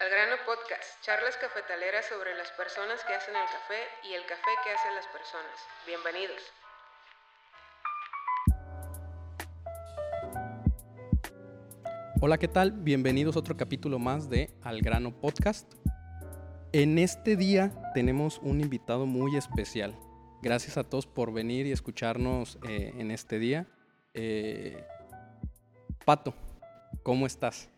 Al grano podcast, charlas cafetaleras sobre las personas que hacen el café y el café que hacen las personas. Bienvenidos. Hola, ¿qué tal? Bienvenidos a otro capítulo más de Al grano podcast. En este día tenemos un invitado muy especial. Gracias a todos por venir y escucharnos eh, en este día. Eh, Pato, ¿cómo estás?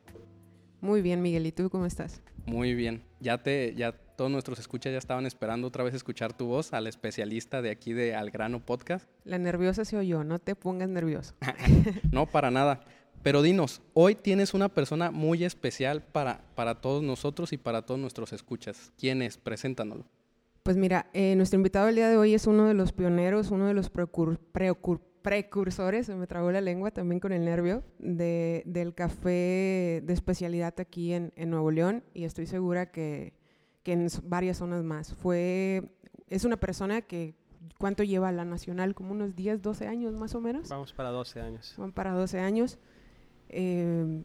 Muy bien, Miguel. ¿Y tú cómo estás? Muy bien. Ya te, ya todos nuestros escuchas ya estaban esperando otra vez escuchar tu voz al especialista de aquí de Al Grano Podcast. La nerviosa soy yo, no te pongas nervioso. no, para nada. Pero dinos, hoy tienes una persona muy especial para, para todos nosotros y para todos nuestros escuchas. ¿Quién es? Preséntanoslo. Pues mira, eh, nuestro invitado el día de hoy es uno de los pioneros, uno de los precursores, se me trabó la lengua también con el nervio, de, del café de especialidad aquí en, en, Nuevo León y estoy segura que, que en varias zonas más. Fue, es una persona que ¿Cuánto lleva la Nacional? ¿Como unos 10, 12 años más o menos? Vamos para 12 años. Van para 12 años. Eh,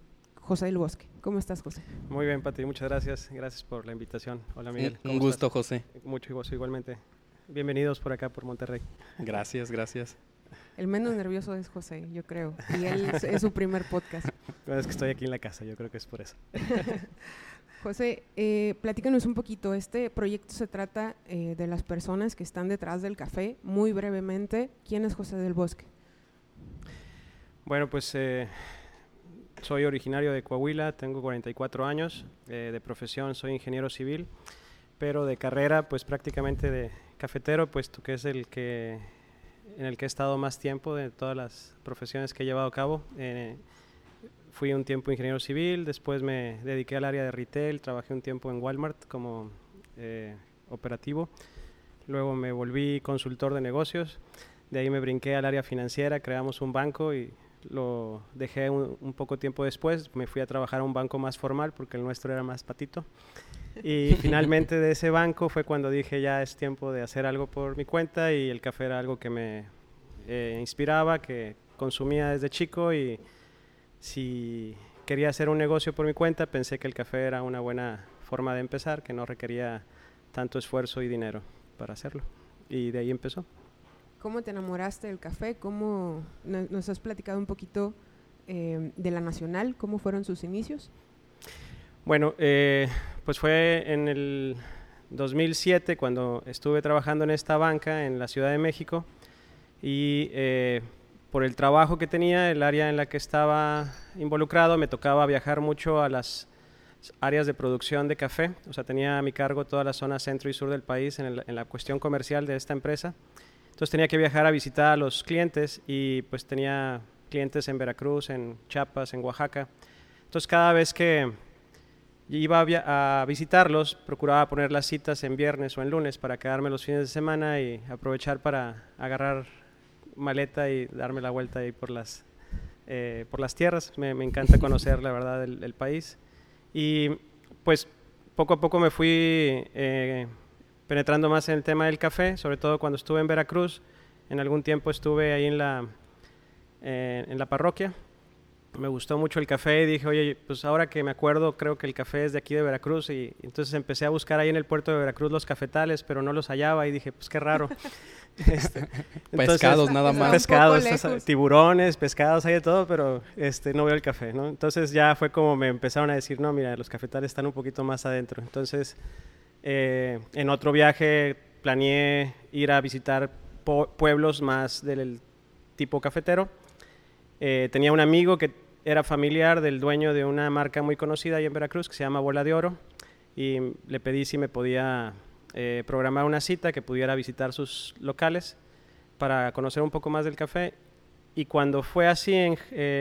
José del Bosque. ¿Cómo estás, José? Muy bien, Pati, muchas gracias. Gracias por la invitación. Hola, Miguel. Un gusto, José. Mucho gusto, igualmente. Bienvenidos por acá, por Monterrey. Gracias, gracias. El menos nervioso es José, yo creo. Y él es, su primer podcast. Bueno, es que estoy aquí en la casa, yo creo que es por eso. José, eh, platícanos un poquito. Este proyecto se trata eh, de las personas que están detrás del café. Muy brevemente, ¿quién es José del Bosque? Bueno, pues eh, soy originario de Coahuila, tengo 44 años, de profesión soy ingeniero civil, pero de carrera pues prácticamente de cafetero, puesto que es el que en el que he estado más tiempo de todas las profesiones que he llevado a cabo. Eh, fui un tiempo ingeniero civil, después me dediqué al área de retail, trabajé un tiempo en Walmart como eh, operativo, luego me volví consultor de negocios, de ahí me brinqué al área financiera, creamos un banco y lo dejé un, poco tiempo después, me fui a trabajar a un banco más formal porque el nuestro era más patito. Y finalmente de ese banco fue cuando dije ya es tiempo de hacer algo por mi cuenta y el café era algo que me eh, inspiraba, que consumía desde chico y si quería hacer un negocio por mi cuenta pensé que el café era una buena forma de empezar, que no requería tanto esfuerzo y dinero para hacerlo. Y de ahí empezó. ¿Cómo te enamoraste del café? ¿Cómo nos has platicado un poquito eh, de la Nacional? ¿Cómo fueron sus inicios? Bueno, eh, pues fue en el 2007 cuando estuve trabajando en esta banca en la Ciudad de México y eh, por el trabajo que tenía, el área en la que estaba involucrado, me tocaba viajar mucho a las áreas de producción de café, o sea, tenía a mi cargo toda la zona centro y sur del país en, en la cuestión comercial de esta empresa. Entonces tenía que viajar a visitar a los clientes y pues tenía clientes en Veracruz, en Chiapas, en Oaxaca. Entonces cada vez que iba a, visitarlos, procuraba poner las citas en viernes o en lunes para quedarme los fines de semana y aprovechar para agarrar maleta y darme la vuelta ahí por las, eh, por las tierras. Me, encanta conocer la verdad el, país. Y pues poco a poco me fui eh, penetrando más en el tema del café, sobre todo cuando estuve en Veracruz. En algún tiempo estuve ahí en la, eh, en la parroquia. Me gustó mucho el café y dije, oye, pues ahora que me acuerdo, creo que el café es de aquí de Veracruz. Y, entonces empecé a buscar ahí en el puerto de Veracruz los cafetales, pero no los hallaba y dije, pues qué raro. Este, pescados nada más. Pescados, tiburones, pescados, hay de todo, pero este, no veo el café, ¿no? Entonces ya fue como me empezaron a decir, no, mira, los cafetales están un poquito más adentro. Entonces eh, en otro viaje planeé ir a visitar pueblos más del tipo cafetero. Eh, tenía un amigo que era familiar del dueño de una marca muy conocida ahí en Veracruz que se llama Bola de Oro y le pedí si me podía eh, programar una cita que pudiera visitar sus locales para conocer un poco más del café. Y cuando fue así, en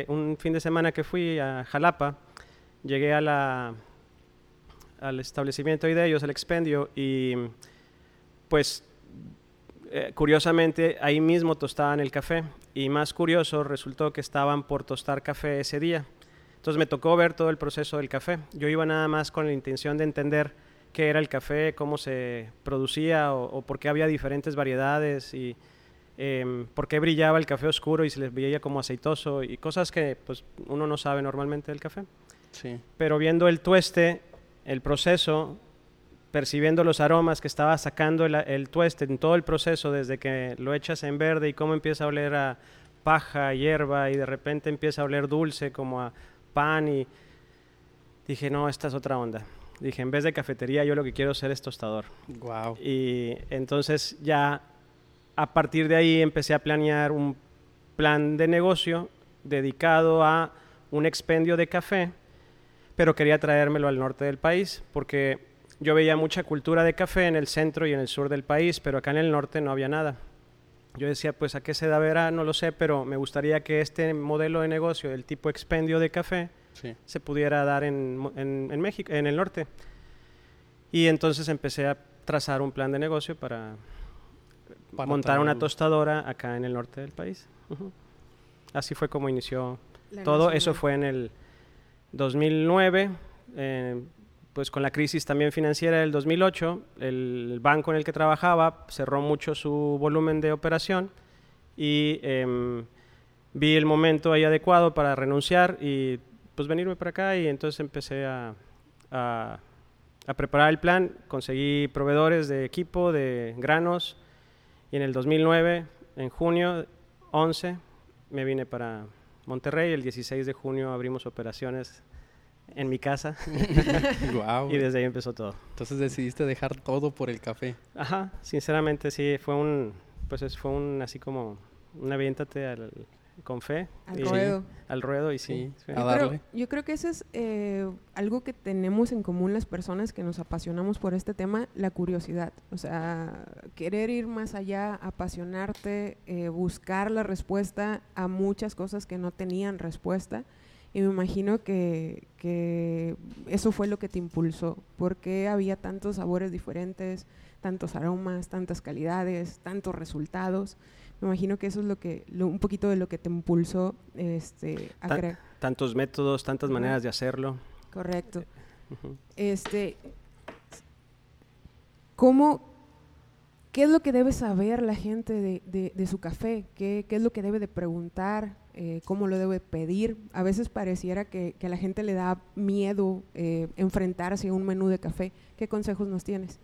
un fin de semana que fui a Jalapa, llegué a al establecimiento de ellos, el expendio, y pues eh, curiosamente ahí mismo tostaban el café y más curioso resultó que estaban por tostar café ese día. Entonces me tocó ver todo el proceso del café. Yo iba nada más con la intención de entender qué era el café, cómo se producía o, por qué había diferentes variedades y em, por qué brillaba el café oscuro y se les veía como aceitoso y cosas que pues uno no sabe normalmente del café. Sí. Pero viendo el tueste el proceso, percibiendo los aromas que estaba sacando el, el tueste en todo el proceso, desde que lo echas en verde y cómo empieza a oler a paja, hierba y de repente empieza a oler dulce como a pan y dije, no, esta es otra onda. Dije, en vez de cafetería, yo lo que quiero ser es tostador. Wow. Y entonces ya a partir de ahí empecé a planear un plan de negocio dedicado a un expendio de café, pero quería traérmelo al norte del país porque yo veía mucha cultura de café en el centro y en el sur del país, pero acá en el norte no había nada. Yo decía, pues a qué se deberá, no lo sé, pero me gustaría que este modelo de negocio, el tipo expendio de café, Sí. se pudiera dar en, Mo- en- en México, en el norte. Y entonces empecé a trazar un plan de negocio para, Para montar una tostadora acá en el norte del país. Así fue como inició La todo. Eso fue en el 2009. eh, pues con la crisis también financiera del 2008, el banco en el que trabajaba cerró mucho su volumen de operación y em, vi el momento ahí adecuado para renunciar y pues venirme para acá y entonces empecé a, preparar el plan, conseguí proveedores de equipo, de granos y en el 2009, en junio 11, me vine para Monterrey, el 16 de junio abrimos operaciones en mi casa Guau. y desde ahí empezó todo. Entonces decidiste dejar todo por el café. Ajá, sinceramente sí, fue un, pues es- fue un así como un aviéntate al, con fe. Al y- ruedo. Al ruedo y sí. A Yo darle. creo, yo creo que eso es eh, algo que tenemos en común las personas que nos apasionamos por este tema, la curiosidad. O sea, querer ir más allá, apasionarte, eh, buscar la respuesta a muchas cosas que no tenían respuesta. Y me imagino que, que eso fue lo que te impulsó, porque había tantos sabores diferentes, tantos aromas, tantas calidades, tantos resultados. Me imagino que eso es lo que, lo- un poquito de lo que te impulsó este, a crear. Tantos métodos, tantas maneras de hacerlo. Correcto. Ujú. Este, ¿cómo, qué es lo que debe saber la gente de, de- de su café? ¿Qué, qué es lo que debe de preguntar? Eh, ¿Cómo lo debe pedir? A veces pareciera que, que a la gente le da miedo eh, enfrentarse a un menú de café. ¿Qué consejos nos tienes?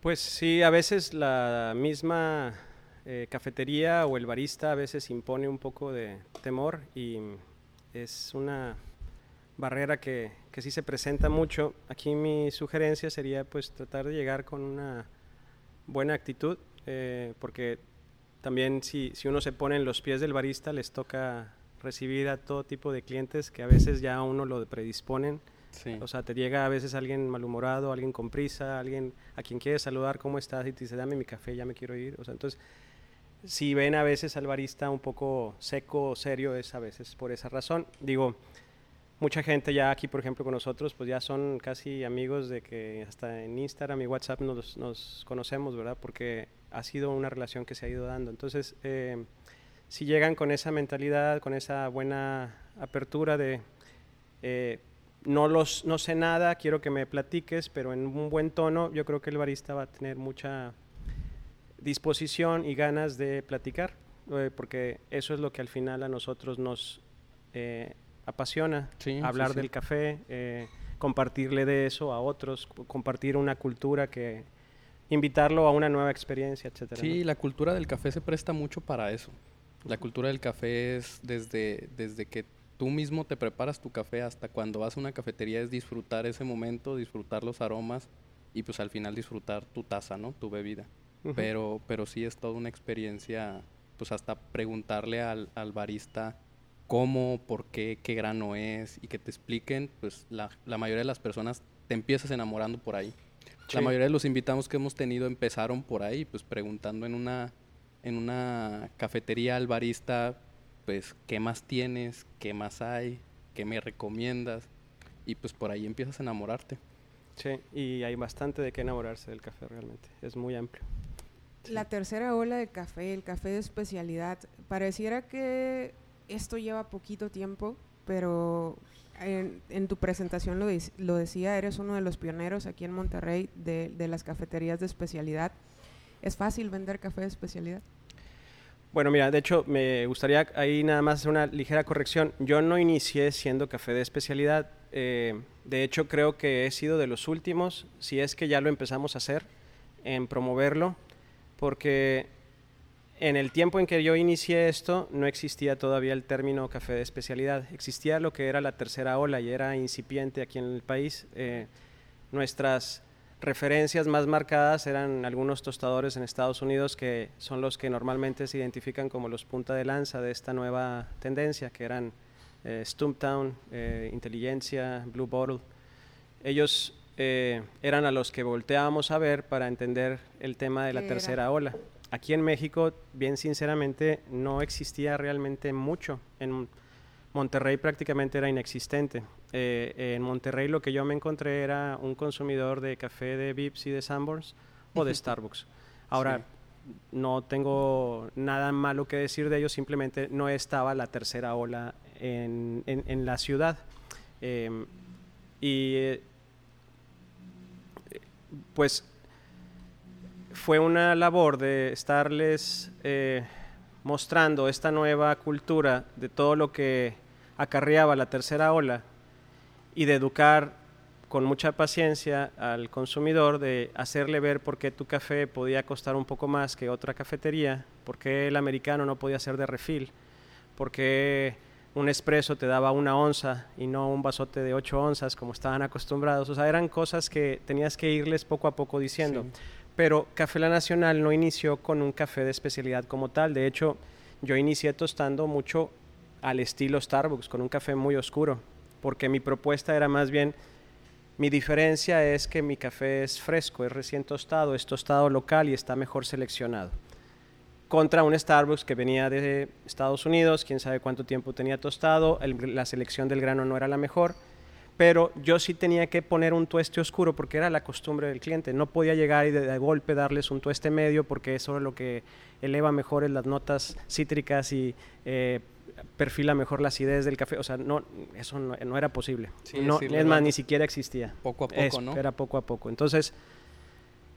Pues sí, a veces la misma eh, cafetería o el barista a veces impone un poco de temor y es una barrera que, que sí se presenta mucho. Aquí mi sugerencia sería pues tratar de llegar con una buena actitud, eh, porque también si, si uno se pone en los pies del barista les toca recibir a todo tipo de clientes que a veces ya a uno lo predisponen Sí. o sea, te llega a veces alguien malhumorado, alguien con prisa, alguien a quien quieres saludar, ¿cómo estás? Y te dice, dame mi café, ya me quiero ir. O sea, entonces, si ven a veces al barista un poco seco o serio, es a veces por esa razón. Digo, mucha gente ya aquí, por ejemplo, con nosotros, pues ya son casi amigos de que hasta en Instagram y WhatsApp nos, nos conocemos, ¿verdad? Porque ha sido una relación que se ha ido dando. Entonces, eh, si llegan con esa mentalidad, con esa buena apertura de... eh, no, los, no sé nada, quiero que me platiques, pero en un buen tono, yo creo que el barista va a tener mucha disposición y ganas de platicar, eh, porque eso es lo que al final a nosotros nos apasiona, Sí, hablar sí. del café, compartirle de eso a otros, co- compartir una cultura que invitarlo a una nueva experiencia, etcétera. Sí, ¿no? la cultura del café se presta mucho para eso. La cultura del café es desde, desde que tú mismo te preparas tu café hasta cuando vas a una cafetería es disfrutar ese momento, disfrutar los aromas y pues al final disfrutar tu taza, ¿no? Tu bebida. Pero, pero sí es toda una experiencia, pues hasta preguntarle al, al barista cómo, por qué, qué grano es y que te expliquen, pues la, la mayoría de las personas te empiezas enamorando por ahí. La Sí. mayoría de los invitados que hemos tenido empezaron por ahí, pues preguntando en una, en una cafetería al barista, pues, ¿qué más tienes? ¿Qué más hay? ¿Qué me recomiendas? Y pues por ahí empiezas a enamorarte. Sí, y hay bastante de qué enamorarse del café realmente, es muy amplio. La tercera ola de café, el café de especialidad, pareciera que esto lleva poquito tiempo, pero en, en tu presentación lo, lo decía, eres uno de los pioneros aquí en Monterrey de, de las cafeterías de especialidad. ¿Es fácil vender café de especialidad? Bueno, mira, de hecho, me gustaría ahí nada más hacer una ligera corrección. Yo no inicié siendo café de especialidad. eh, de hecho, creo que he sido de los últimos, si es que ya lo empezamos a hacer, en promoverlo, porque en el tiempo en que yo inicié esto, no existía todavía el término café de especialidad. Existía lo que era la tercera ola y era incipiente aquí en el país. Eh, nuestras referencias más marcadas eran algunos tostadores en Estados Unidos que son los que normalmente se identifican como los punta de lanza de esta nueva tendencia, que eran eh, Stumptown, eh, Inteligencia, Blue Bottle. Ellos eran a los que volteábamos a ver para entender el tema de la tercera ola aquí en México, bien sinceramente, no existía realmente mucho. En Monterrey prácticamente era inexistente. Eh, en Monterrey lo que yo me encontré era un consumidor de café de Vips y de Sanborns o de Starbucks. Ahora, no tengo nada malo que decir de ellos, simplemente no estaba la tercera ola en, la ciudad. Em, y eh, pues fue una labor de estarles eh, mostrando esta nueva cultura de todo lo que acarreaba la tercera ola y de educar con mucha paciencia al consumidor de hacerle ver por qué tu café podía costar un poco más que otra cafetería, por qué el americano no podía ser de refil, por qué un espresso te daba una onza y no un vasote de ocho onzas como estaban acostumbrados. O sea, eran cosas que tenías que irles poco a poco diciendo pero Café La Nacional no inició con un café de especialidad como tal. De hecho, yo inicié tostando mucho al estilo Starbucks, con un café muy oscuro, porque mi propuesta era más bien, mi diferencia es que mi café es fresco, es recién tostado, es tostado local y está mejor seleccionado. Contra un Starbucks que venía de Estados Unidos, quién sabe cuánto tiempo tenía tostado, la selección del grano no era la mejor pero yo sí tenía que poner un tueste oscuro porque era la costumbre del cliente. No podía llegar y de, golpe darles un tueste medio porque eso es lo que eleva mejor las notas cítricas y eh, perfila mejor la acidez del café. O sea, no, eso no, era posible. no, es más, ni siquiera existía. Poco a poco, ¿no? Era poco a poco. Entonces,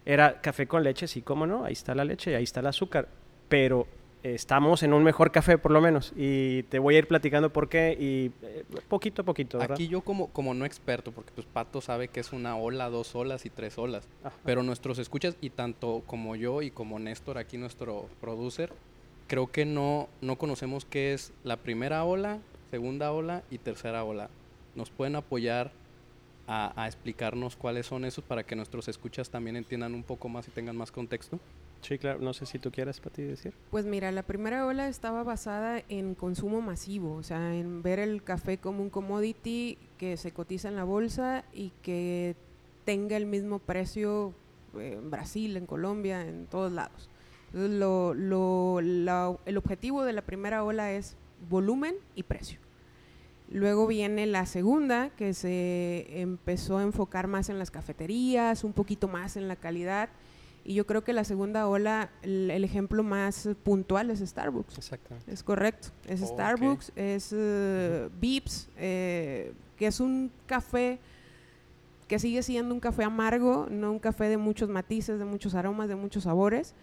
era café con leche, sí, cómo no, ahí está la leche, ahí está el azúcar, pero estamos en un mejor café por lo menos y te voy a ir platicando por qué y eh, poquito a poquito. ¿verdad? Aquí yo como, como no experto, porque pues Pato sabe que es una ola, dos olas y tres olas, pero nuestros escuchas y tanto como yo y como Néstor aquí nuestro producer, creo que no, no conocemos qué es la primera ola, segunda ola y tercera ola. ¿Nos pueden apoyar a, a explicarnos cuáles son esos para que nuestros escuchas también entiendan un poco más y tengan más contexto? Sí, claro. No sé si tú quieras, para ti decir. Pues mira, la primera ola estaba basada en consumo masivo, o sea, en ver el café como un commodity que se cotiza en la bolsa y que tenga el mismo precio en Brasil, en Colombia, en todos lados. lo, el objetivo de la primera ola es volumen y precio. Luego viene la segunda, que se empezó a enfocar más en las cafeterías, un poquito más en la calidad y yo creo que la segunda ola, el, ejemplo más puntual es Starbucks. Exactamente. Es correcto. Es Starbucks, es uh, que es un café que sigue siendo un café amargo, no un café de muchos matices, de muchos aromas, de muchos sabores,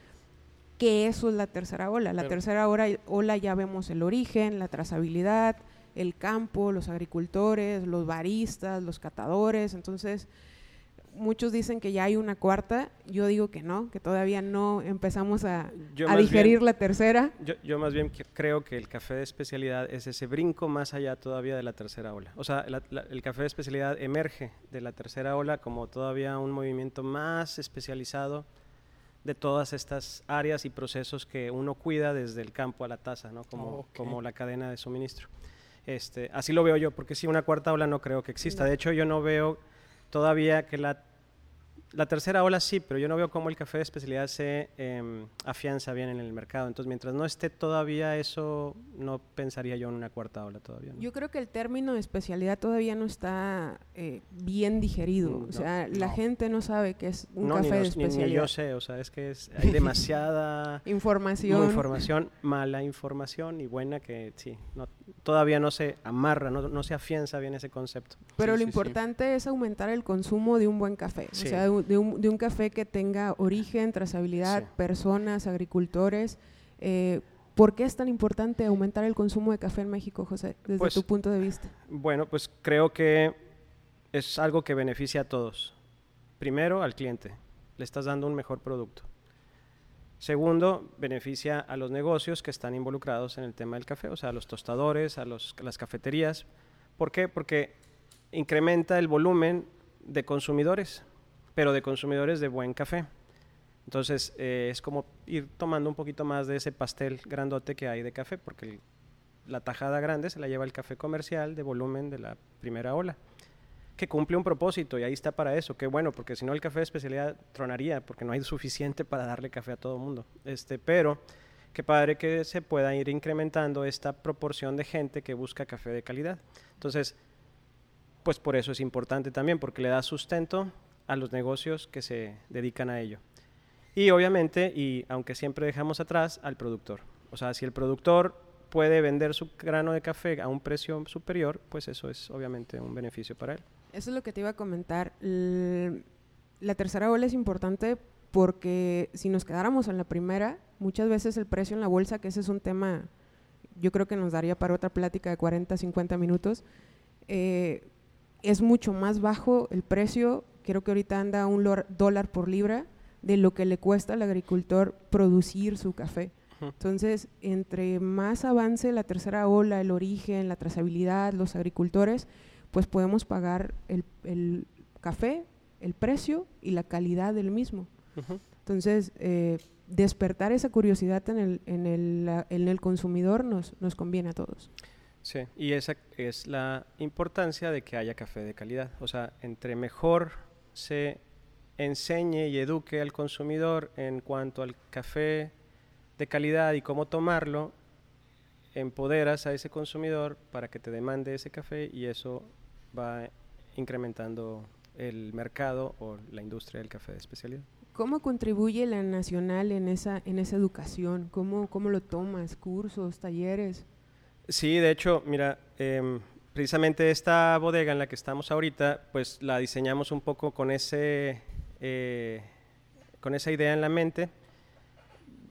que eso es la tercera ola. La tercera ola, ola ya vemos el origen, la trazabilidad, el campo, los agricultores, los baristas, los catadores, entonces muchos dicen que ya hay una cuarta, yo digo que no, que todavía no empezamos a, digerir la tercera. Yo, más bien creo que el café de especialidad es ese brinco más allá todavía de la tercera ola. O sea, el café de especialidad emerge de la tercera ola como todavía un movimiento más especializado de todas estas áreas y procesos que uno cuida desde el campo a la taza, ¿no? como, como la cadena de suministro. Este, así lo veo yo, porque si una cuarta ola no creo que exista. De hecho, yo no veo todavía que la la tercera ola sí, pero yo no veo cómo el café de especialidad se em, afianza bien en el mercado. Entonces, mientras no esté todavía eso, no pensaría yo en una cuarta ola todavía. Yo creo que el término de especialidad todavía no está eh, bien digerido. Mm, o sea, la gente no sabe qué es un café de especialidad. Ni, yo sé, o sea, es que hay demasiada información. información, mala información y buena que sí, todavía no se amarra, no, se afianza bien ese concepto. Pero lo importante es aumentar el consumo de un buen café. O sea, de un, de un café que tenga origen, trazabilidad, personas, agricultores. Eh, ¿Por qué es tan importante aumentar el consumo de café en México, José, desde pues, tu punto de vista? Bueno, pues creo que es algo que beneficia a todos. Primero, al cliente, le estás dando un mejor producto. Segundo, beneficia a los negocios que están involucrados en el tema del café, o sea, a los tostadores, a las cafeterías. ¿Por qué? Porque incrementa el volumen de consumidores, pero de consumidores de buen café. Entonces, eh, es como ir tomando un poquito más de ese pastel grandote que hay de café, porque la tajada grande se la lleva el café comercial de volumen de la primera ola que cumple un propósito y ahí está para eso. Qué bueno, porque si no el café de especialidad tronaría, porque no hay suficiente para darle café a todo el mundo. Este, pero qué padre que se pueda ir incrementando esta proporción de gente que busca café de calidad. Entonces, pues por eso es importante también, porque le da sustento a los negocios que se dedican a ello. Y obviamente, y aunque siempre dejamos atrás, al productor. O sea, si el productor puede vender su grano de café a un precio superior, pues eso es obviamente un beneficio para él. Eso es lo que te iba a comentar. la tercera ola es importante porque si nos quedáramos en la primera, muchas veces el precio en la bolsa, que ese es un tema, yo creo que nos daría para otra plática de 40, 50 minutos, eh, es mucho más bajo el precio, creo que ahorita anda un dólar por libra, de lo que le cuesta al agricultor producir su café. Entonces, entre más avance la tercera ola, el origen, la trazabilidad, los agricultores, pues podemos pagar el, café, el precio y la calidad del mismo. Entonces, eh, despertar esa curiosidad en el, en el, en el consumidor nos, nos conviene a todos. Sí, y esa es la importancia de que haya café de calidad. O sea, entre mejor se enseñe y eduque al consumidor en cuanto al café de calidad y cómo tomarlo, empoderas a ese consumidor para que te demande ese café y eso va incrementando el mercado o la industria del café de especialidad. ¿Cómo contribuye la nacional en esa, en esa educación? ¿Cómo, ¿Cómo lo tomas? ¿Cursos, talleres? Sí, de hecho, mira, em, precisamente esta bodega en la que estamos ahorita, pues la diseñamos un poco con, ese, eh, con esa idea en la mente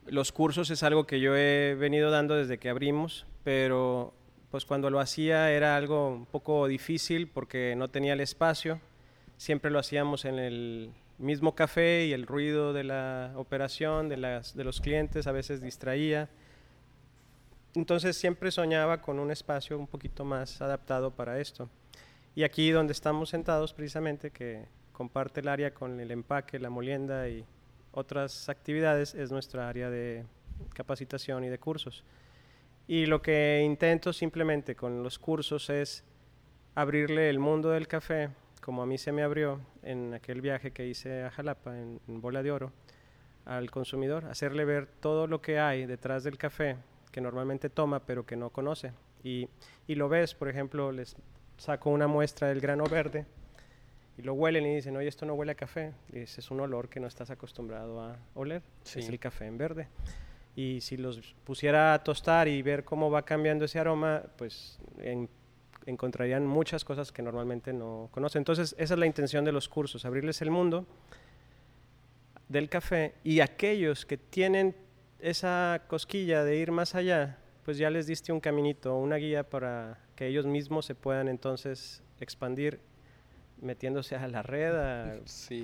los cursos es algo que yo he venido dando desde que abrimos, pero pues cuando lo hacía era algo un poco difícil porque no tenía el espacio. Siempre lo hacíamos en el mismo café y el ruido de la operación, de, de los clientes, a veces distraía. Entonces siempre soñaba con un espacio un poquito más adaptado para esto. Y aquí donde estamos sentados precisamente, que comparte el área con el empaque, la molienda y otras actividades es nuestra área de capacitación y de cursos. Y lo que intento simplemente con los cursos es abrirle el mundo del café, como a mí se me abrió en aquel viaje que hice a Jalapa, en, Bola de Oro, al consumidor, hacerle ver todo lo que hay detrás del café que normalmente toma pero que no conoce. Y, y lo ves, por ejemplo, les saco una muestra del grano verde y lo huelen y dicen, oye, esto no huele a café. Y ese es un olor que no estás acostumbrado a oler. Es el café en verde. Y si los pusiera a tostar y ver cómo va cambiando ese aroma, pues encontrarían muchas cosas que normalmente no conocen. Entonces, esa es la intención de los cursos, abrirles el mundo del café y aquellos que tienen esa cosquilla de ir más allá, pues ya les diste un caminito, una guía para que ellos mismos se puedan entonces expandir metiéndose a la red, a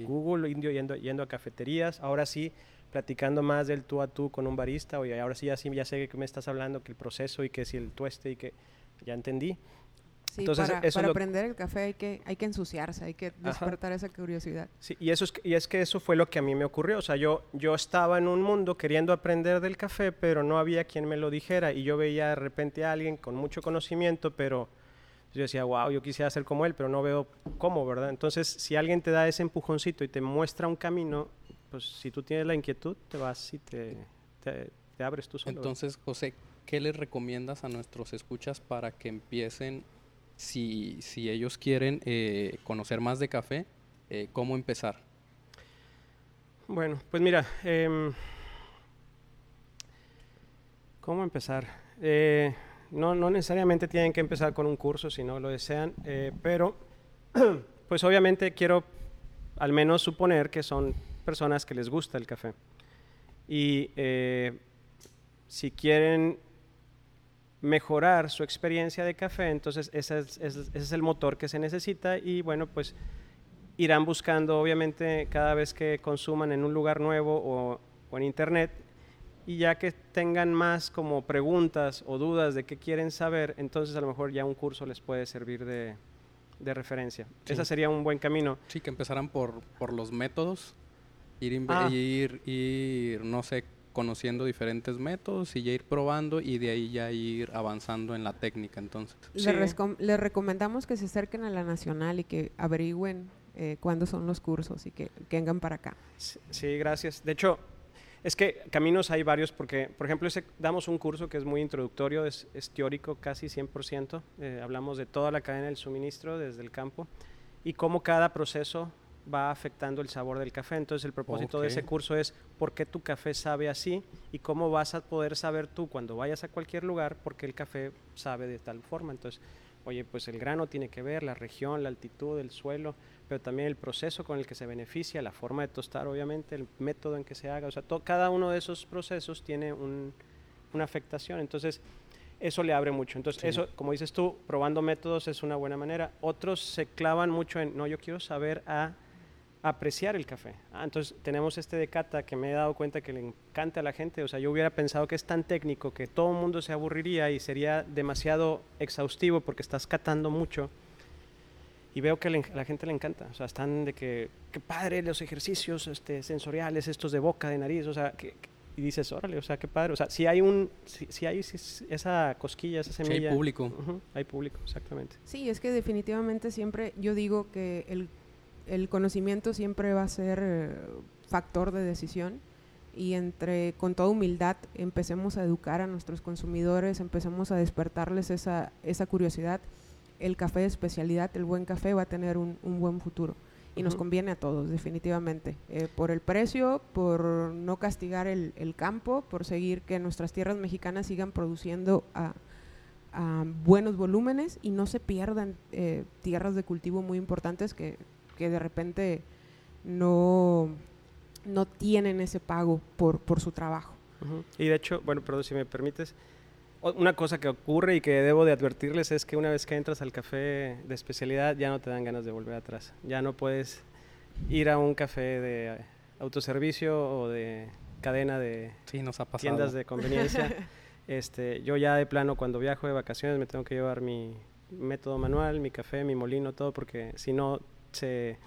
Google, indio yendo, yendo a cafeterías, ahora sí platicando más del tú a tú con un barista, oye, ahora sí ya, sí, ya sé que me estás hablando, que el proceso y que si el tueste y que ya entendí. Entonces, para, para aprender el café hay que, hay que ensuciarse, hay que despertar esa curiosidad. Sí, y, eso es, y es que eso fue lo que a mí me ocurrió. O sea, yo, yo estaba en un mundo queriendo aprender del café, pero no había quien me lo dijera. Y yo veía de repente a alguien con mucho conocimiento, pero yo decía, wow, yo quisiera ser como él, pero no veo cómo, ¿verdad? Entonces, si alguien te da ese empujoncito y te muestra un camino, pues si tú tienes la inquietud, te vas y te, te, abres tú solo. Entonces, José, ¿qué les recomiendas a nuestros escuchas para que empiecen, si, si ellos quieren eh, conocer más de café, eh, cómo empezar? Bueno, pues mira, em, ¿cómo empezar? Eh, no, no necesariamente tienen que empezar con un curso si no lo desean, eh, pero pues obviamente quiero al menos suponer que son personas que les gusta el café. Y eh, si quieren mejorar su experiencia de café, entonces ese es, el motor que se necesita y bueno, pues irán buscando obviamente cada vez que consuman en un lugar nuevo o en internet y ya que tengan más como preguntas o dudas de qué quieren saber, entonces a lo mejor ya un curso les puede servir de, de referencia. Sí. Ese sería un buen camino. Sí, que empezaran por, por los métodos, ir, Ah. ir, ir, no sé, conociendo diferentes métodos y ya ir probando y de ahí ya ir avanzando en la técnica, entonces. Les, Sí. rescom- les recomendamos que se acerquen a la nacional y que averigüen eh, cuándo son los cursos y que, que vengan para acá. Sí, sí, gracias. De hecho, es que caminos hay varios porque, por ejemplo, ese, damos un curso que es muy introductorio, es, es teórico casi 100%. eh, hablamos de toda la cadena del suministro desde el campo y cómo cada proceso va afectando el sabor del café. Entonces, el propósito de ese curso es por qué tu café sabe así y cómo vas a poder saber tú cuando vayas a cualquier lugar por qué el café sabe de tal forma. Entonces, oye, pues el grano tiene que ver, la región, la altitud, el suelo, pero también el proceso con el que se beneficia, la forma de tostar, obviamente, el método en que se haga. O sea, to- cada uno de esos procesos tiene un- una afectación. Entonces, eso le abre mucho. Entonces, Sí. eso, como dices tú, probando métodos es una buena manera. Otros se clavan mucho en, no, yo quiero saber a apreciar el café. Ah, entonces, tenemos este de cata que me he dado cuenta que le encanta a la gente. O sea, yo hubiera pensado que es tan técnico que todo el mundo se aburriría y sería demasiado exhaustivo porque estás catando mucho. Y veo que le- a la gente le encanta. O sea, están de que, qué padre los ejercicios este, sensoriales, estos de boca, de nariz. O sea, que, que- y dices, órale, o sea, qué padre. O sea, si hay un, si, si hay si- esa cosquilla, esa Sí, hay semilla. público. Ujú, hay público, exactamente. Sí, es que definitivamente siempre, yo digo que el, el conocimiento siempre va a ser eh, factor de decisión y entre, con toda humildad, empecemos a educar a nuestros consumidores, empecemos a despertarles esa, esa curiosidad. El café de especialidad, el buen café va a tener un, un buen futuro y nos conviene a todos, definitivamente. Eh, por el precio, por no castigar el, el campo, por seguir que nuestras tierras mexicanas sigan produciendo a, a buenos volúmenes y no se pierdan eh, tierras de cultivo muy importantes que, que de repente no, no tienen ese pago por, por su trabajo. Y de hecho, bueno, perdón si me permites, una cosa que ocurre y que debo de advertirles es que una vez que entras al café de especialidad ya no te dan ganas de volver atrás. Ya no puedes ir a un café de autoservicio o de cadena de Sí, nos ha pasado. tiendas de conveniencia. este, yo ya de plano cuando viajo de vacaciones me tengo que llevar mi método manual, mi café, mi molino, todo porque si no se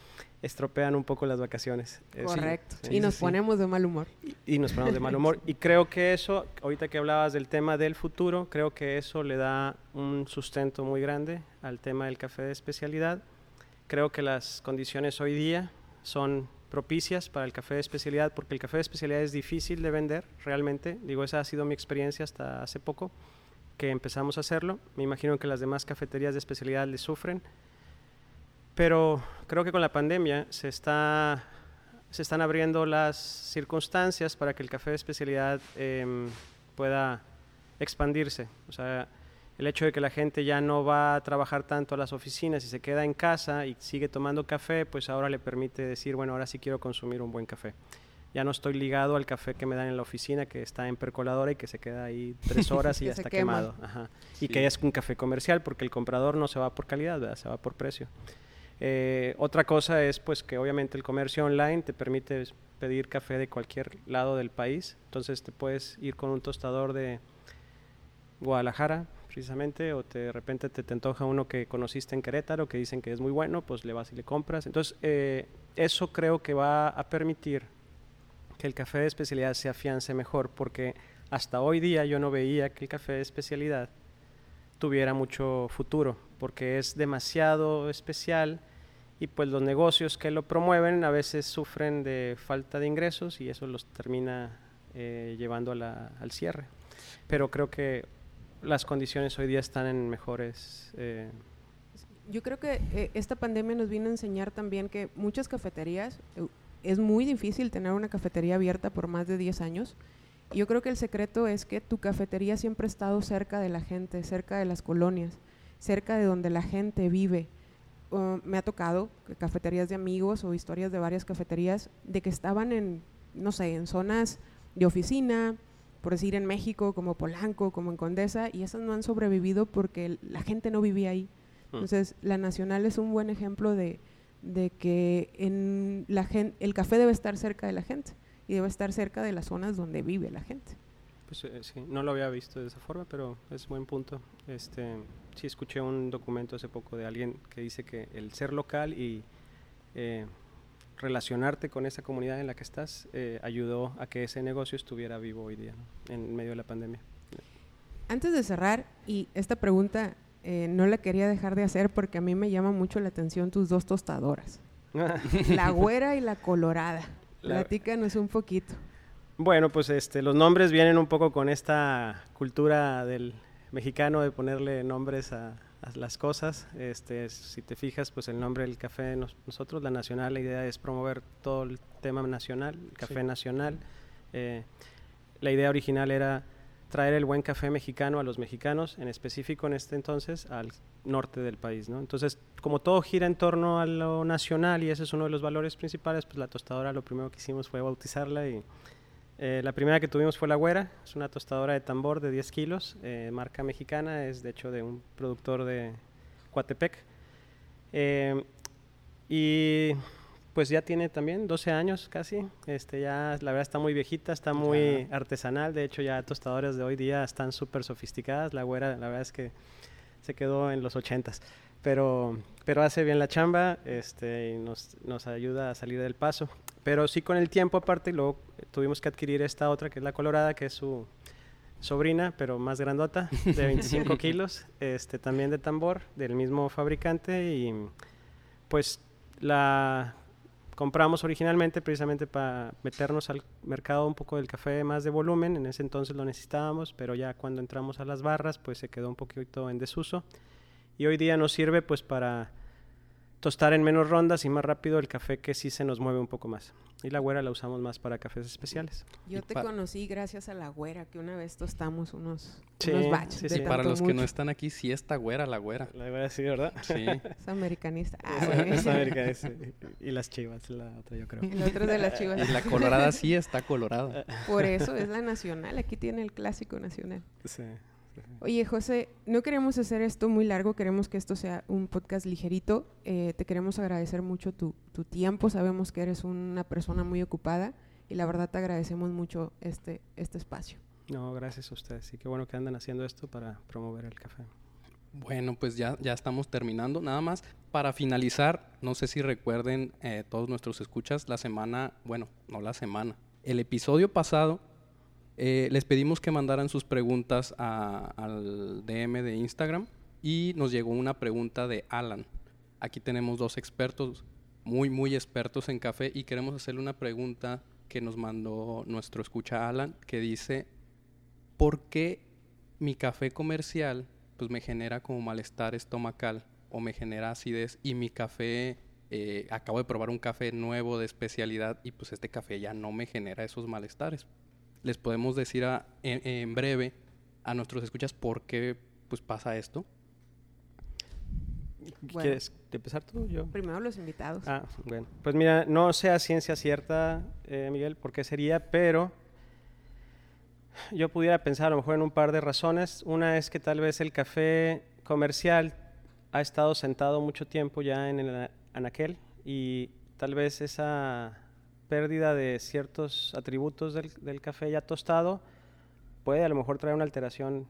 estropean un poco las vacaciones. Eh, sí, Correcto. sí, y nos sí, ponemos de mal humor. y nos ponemos de mal humor. Y creo que eso, ahorita que hablabas del tema del futuro, creo que eso le da un sustento muy grande al tema del café de especialidad. Creo que las condiciones hoy día son propicias para el café de especialidad porque el café de especialidad es difícil de vender realmente. Digo, esa ha sido mi experiencia hasta hace poco que empezamos a hacerlo. Me imagino que las demás cafeterías de especialidad le sufren. Pero creo que con la pandemia se está se están abriendo las circunstancias para que el café de especialidad em, pueda expandirse. O sea, el hecho de que la gente ya no va a trabajar tanto a las oficinas y se queda en casa y sigue tomando café, pues ahora le permite decir, bueno, ahora sí quiero consumir un buen café. Ya no estoy ligado al café que me dan en la oficina, que está en percoladora y que se queda ahí tres horas y ya está quema. quemado. Ajá. Y que es un café comercial, porque el comprador no se va por calidad, ¿verdad? se va por precio. Eh, otra cosa es pues que obviamente el comercio online te permite pedir café de cualquier lado del país. Entonces te puedes ir con un tostador de Guadalajara, precisamente, o te, de repente te, te antoja uno que conociste en Querétaro, que dicen que es muy bueno, pues le vas y le compras. Entonces, eh, eso creo que va a permitir que el café de especialidad se afiance mejor, porque hasta hoy día yo no veía que el café de especialidad tuviera mucho futuro, porque es demasiado especial y pues los negocios que lo promueven a veces sufren de falta de ingresos y eso los termina eh, llevando a la- al cierre. Pero creo que las condiciones hoy día están en mejores... eh, Yo creo que eh, esta pandemia nos vino a enseñar también que muchas cafeterías, es muy difícil tener una cafetería abierta por más de 10 años. Yo creo que el secreto es que tu cafetería siempre ha estado cerca de la gente, cerca de las colonias, cerca de donde la gente vive. Uh, me ha tocado cafeterías de amigos o historias de varias cafeterías de que estaban en, no sé, en zonas de oficina, por decir en México, como Polanco, como en Condesa, y esas no han sobrevivido porque la gente no vivía ahí. Mm. Entonces, la Nacional es un buen ejemplo de, de que en la gente, el café debe estar cerca de la gente y debe estar cerca de las zonas donde vive la gente. Pues eh, sí, no lo había visto de esa forma, pero es buen punto. Este, sí escuché un documento hace poco de alguien que dice que el ser local y eh, relacionarte con esa comunidad en la que estás eh, ayudó a que ese negocio estuviera vivo hoy día, en medio de la pandemia. Antes de cerrar, y esta pregunta no la quería dejar de hacer porque a mí me llama mucho la atención tus dos tostadoras, la güera y la colorada. Platícanos un poquito. Bueno, pues este, los nombres vienen un poco con esta cultura del mexicano de ponerle nombres a, las cosas. Este, si te fijas, pues el nombre del café, nosotros, la Nacional, la idea es promover todo el tema nacional, el café nacional. Eh, la idea original era traer el buen café mexicano a los mexicanos, en específico en este entonces al norte del país. ¿no? Entonces, como todo gira en torno a lo nacional y ese es uno de los valores principales, pues la tostadora lo primero que hicimos fue bautizarla y eh, la primera que tuvimos fue la Güera, es una tostadora de tambor de 10 kilos, eh, marca mexicana, es de hecho de un productor de Coatepec. Eh, y pues ya tiene también 12 años casi, este ya la verdad está muy viejita, está muy artesanal, de hecho ya tostadoras de hoy día están súper sofisticadas, la Güera la verdad es que se quedó en los 80s, pero, pero hace bien la chamba este, y nos, nos ayuda a salir del paso. Pero sí con el tiempo aparte, luego tuvimos que adquirir esta otra, que es la colorada, que es su sobrina, pero más grandota, de 25 kilos, este, también de tambor, del mismo fabricante, y pues la compramos originalmente precisamente para meternos al mercado un poco del café más de volumen, en ese entonces lo necesitábamos, pero ya cuando entramos a las barras, pues se quedó un poquito en desuso, y hoy día nos sirve pues para tostar en menos rondas y más rápido el café que sí se nos mueve un poco más. Y la güera la usamos más para cafés especiales. Yo te conocí gracias a la güera, que una vez tostamos unos, unos batches. Sí, sí. para los que no están aquí, sí está güera la güera. La güera sí, ¿verdad? Sí. Es americanista. es, americanista. Y las chivas, la otra yo creo. La otra de las chivas. Y la colorada sí está colorada. Por eso es la nacional. Aquí tiene el clásico nacional. Sí. Oye, José, no queremos hacer esto muy largo, queremos que esto sea un podcast ligerito. Eh, te queremos agradecer mucho tu, tiempo, sabemos que eres una persona muy ocupada y la verdad te agradecemos mucho este, este espacio. No, gracias a ustedes. Y qué bueno que andan haciendo esto para promover el café. Bueno, pues ya, ya estamos terminando. Nada más para finalizar, no sé si recuerden eh, todos nuestros escuchas la semana, bueno, no la semana, el episodio pasado eh, les pedimos que mandaran sus preguntas al DM de Instagram y nos llegó una pregunta de Alan. Aquí tenemos dos expertos, muy, muy expertos en café y queremos hacerle una pregunta que nos mandó nuestro escucha Alan, que dice, ¿por qué mi café comercial pues me genera como malestar estomacal o me genera acidez y mi café, eh, acabo de probar un café nuevo de especialidad y pues este café ya no me genera esos malestares? Les podemos decir en, breve a nuestros escuchas por qué pues, pasa esto. ¿Quieres empezar tú? Yo. Primero los invitados. Ah, bueno. Pues mira, no sea ciencia cierta, eh, Miguel, por qué sería, pero yo pudiera pensar a lo mejor en un par de razones. Una es que tal vez el café comercial ha estado sentado mucho tiempo ya en el anaquel y tal vez esa pérdida de ciertos atributos del, café ya tostado puede a lo mejor traer una alteración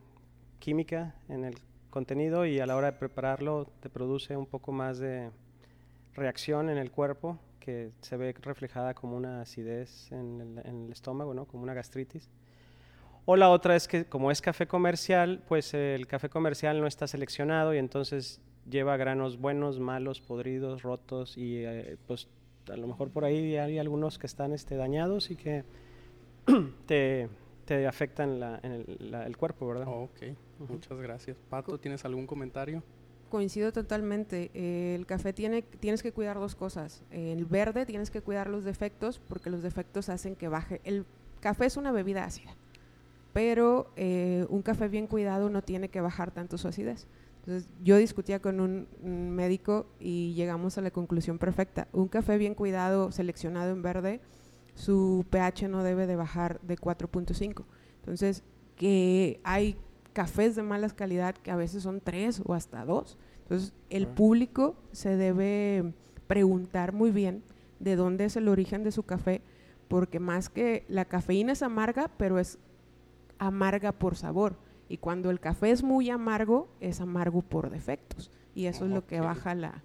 química en el contenido y a la hora de prepararlo te produce un poco más de reacción en el cuerpo que se ve reflejada como una acidez en el, estómago, ¿no? como una gastritis. O la otra es que como es café comercial, pues el café comercial no está seleccionado y entonces lleva granos buenos, malos, podridos, rotos y eh, pues a lo mejor por ahí hay algunos que están este, dañados y que te, te afectan en el, cuerpo, ¿verdad? ok, muchas gracias. Pato, ¿tienes algún comentario? Coincido totalmente. el café tiene, tienes que cuidar dos cosas. el verde tienes que cuidar los defectos porque los defectos hacen que baje. El café es una bebida ácida, pero eh, un café bien cuidado no tiene que bajar tanto su acidez. Entonces, yo discutía con un, médico y llegamos a la conclusión perfecta. Un café bien cuidado, seleccionado en verde, su pH no debe de bajar de 4.5. Entonces, que hay cafés de malas calidad que a veces son tres o hasta dos. Entonces, el público se debe preguntar muy bien de dónde es el origen de su café, porque más que la cafeína es amarga, pero es amarga por sabor. Y cuando el café es muy amargo, es amargo por defectos. Y eso es lo que baja la,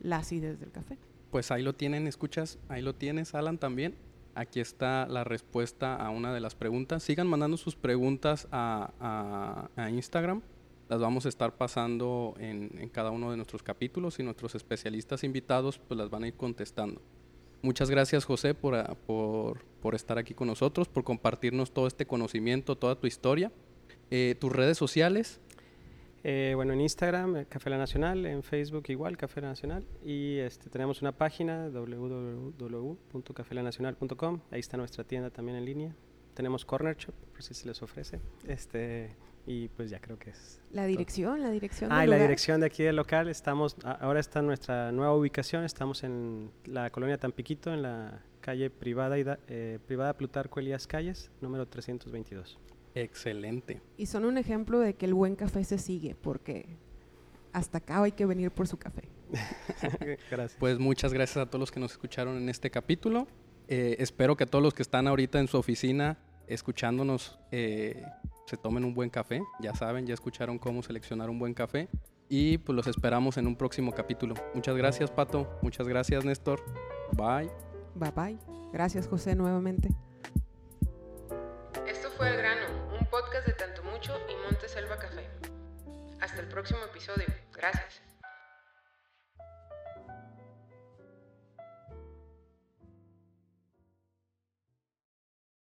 la acidez del café. Pues ahí lo tienen, escuchas, ahí lo tienes, Alan, también. Aquí está la respuesta a una de las preguntas. Sigan mandando sus preguntas a, Instagram. Las vamos a estar pasando en, en, cada uno de nuestros capítulos y nuestros especialistas invitados pues las van a ir contestando. Muchas gracias José por, por, por estar aquí con nosotros, por compartirnos todo este conocimiento, toda tu historia. Eh, tus redes sociales. Eh, bueno, en Instagram, eh, Café La Nacional, en Facebook igual, Café La Nacional, y este, tenemos una página, www.cafelanacional.com, ahí está nuestra tienda también en línea. Tenemos Corner Shop, por si se les ofrece. Este, y pues ya creo que es. La dirección, la dirección. Ah, la dirección de aquí del local. Estamos, ahora está nuestra nueva ubicación. Estamos en la colonia Tampiquito, en la calle privada, eh, privada Plutarco Elías Calles, número 322. Excelente. Y son un ejemplo de que el buen café se sigue, porque hasta acá hay que venir por su café. gracias. Pues muchas gracias a todos los que nos escucharon en este capítulo. Eh, espero que todos los que están ahorita en su oficina escuchándonos eh, se tomen un buen café. Ya saben, ya escucharon cómo seleccionar un buen café. Y pues los esperamos en un próximo capítulo. Muchas gracias, Pato. Muchas gracias, Néstor. Bye. Bye bye. Gracias, José, nuevamente. Esto fue El Grano, y Monte Selva Café. Hasta el próximo episodio. Gracias.